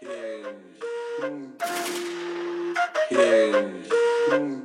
Hinge. Hinge. Hinge.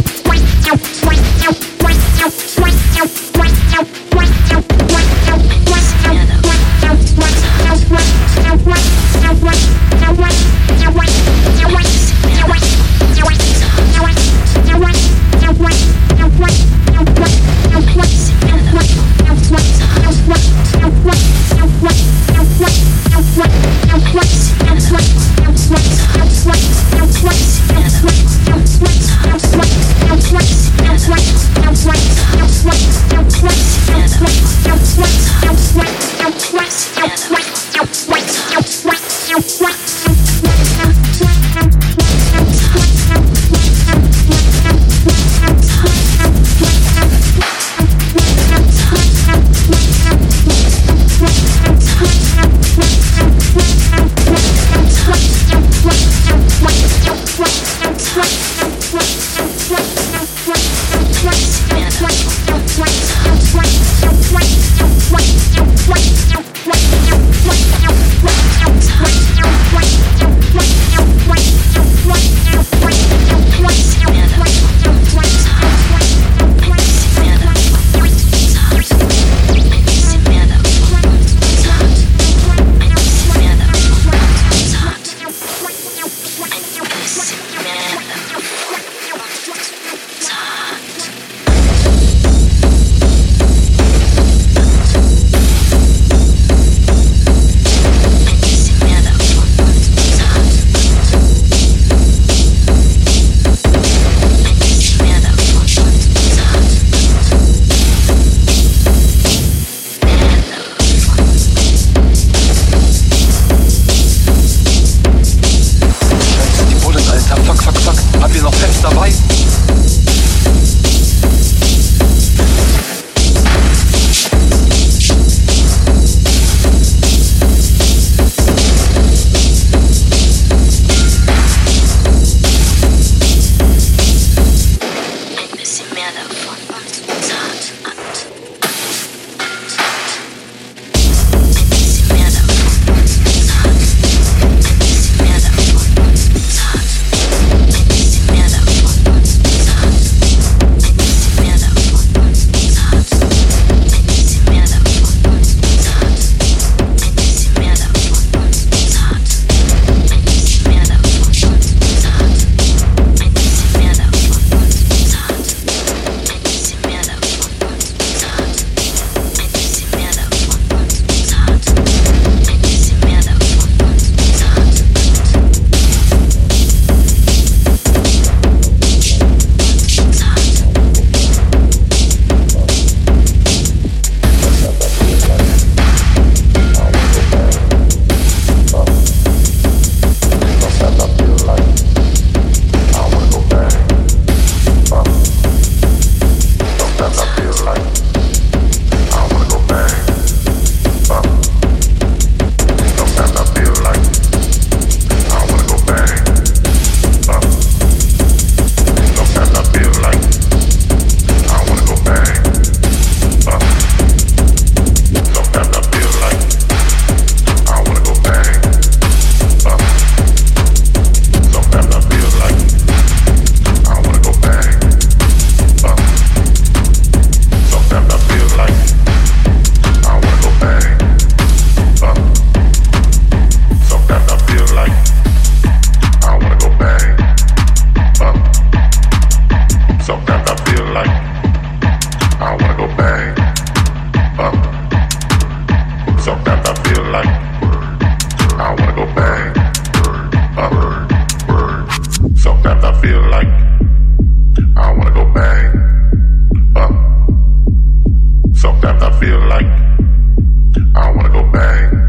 sometimes I feel like I wanna go bang.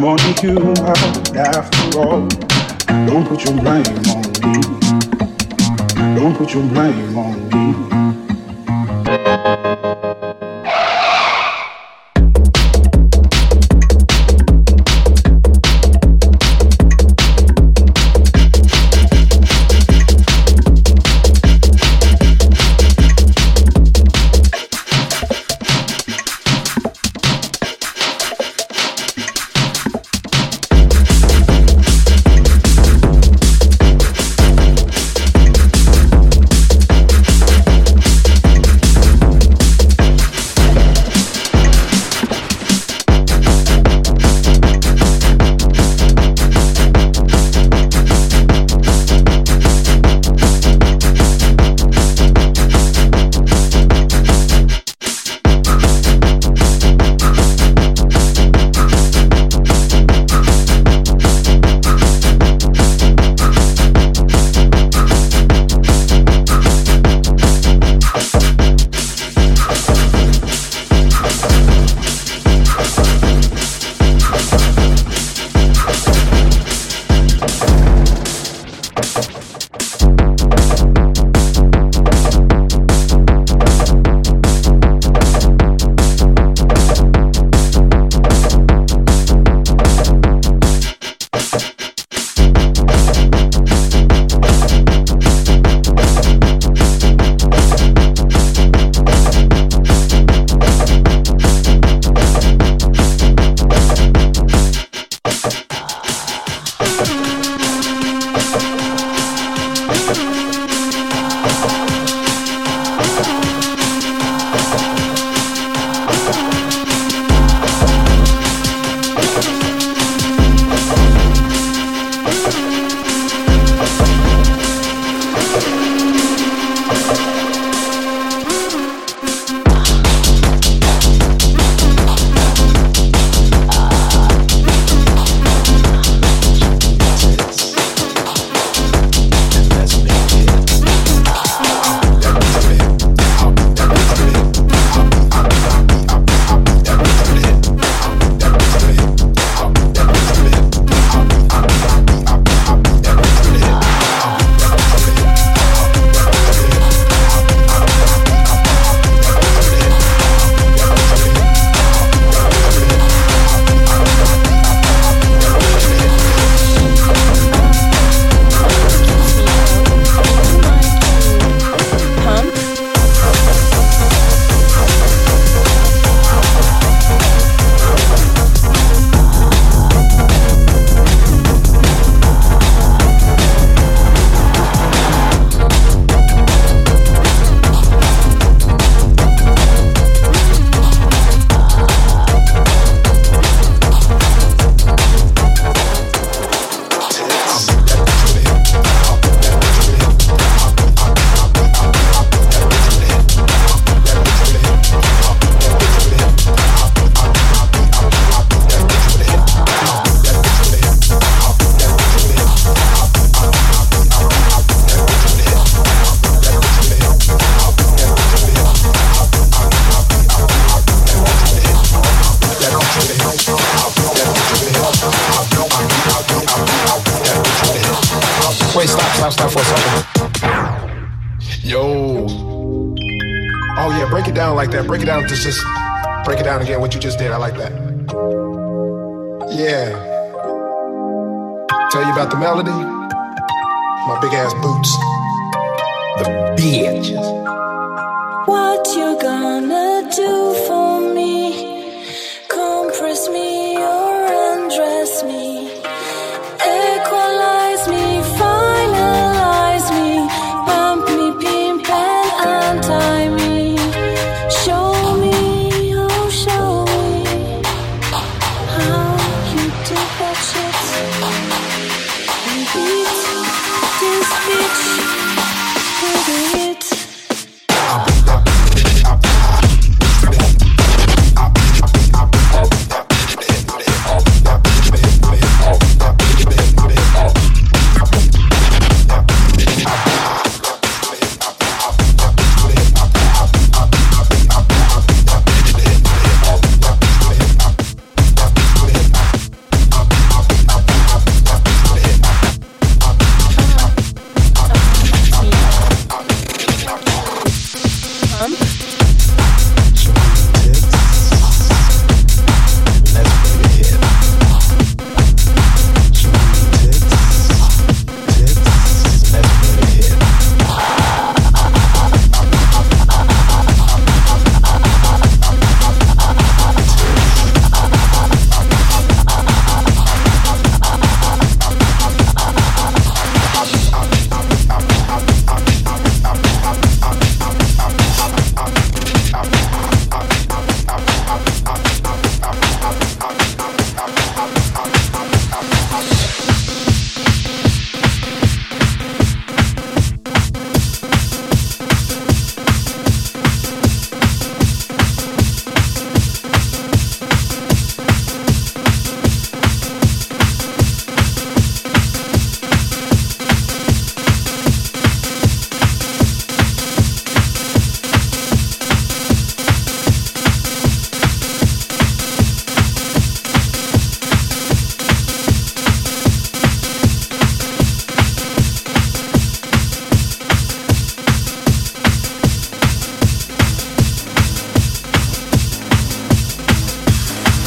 I'm wanting you out after all. Don't put your blame on me. Don't put your blame on me.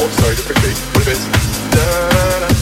Oh, sorry, just quickly. What if it's da da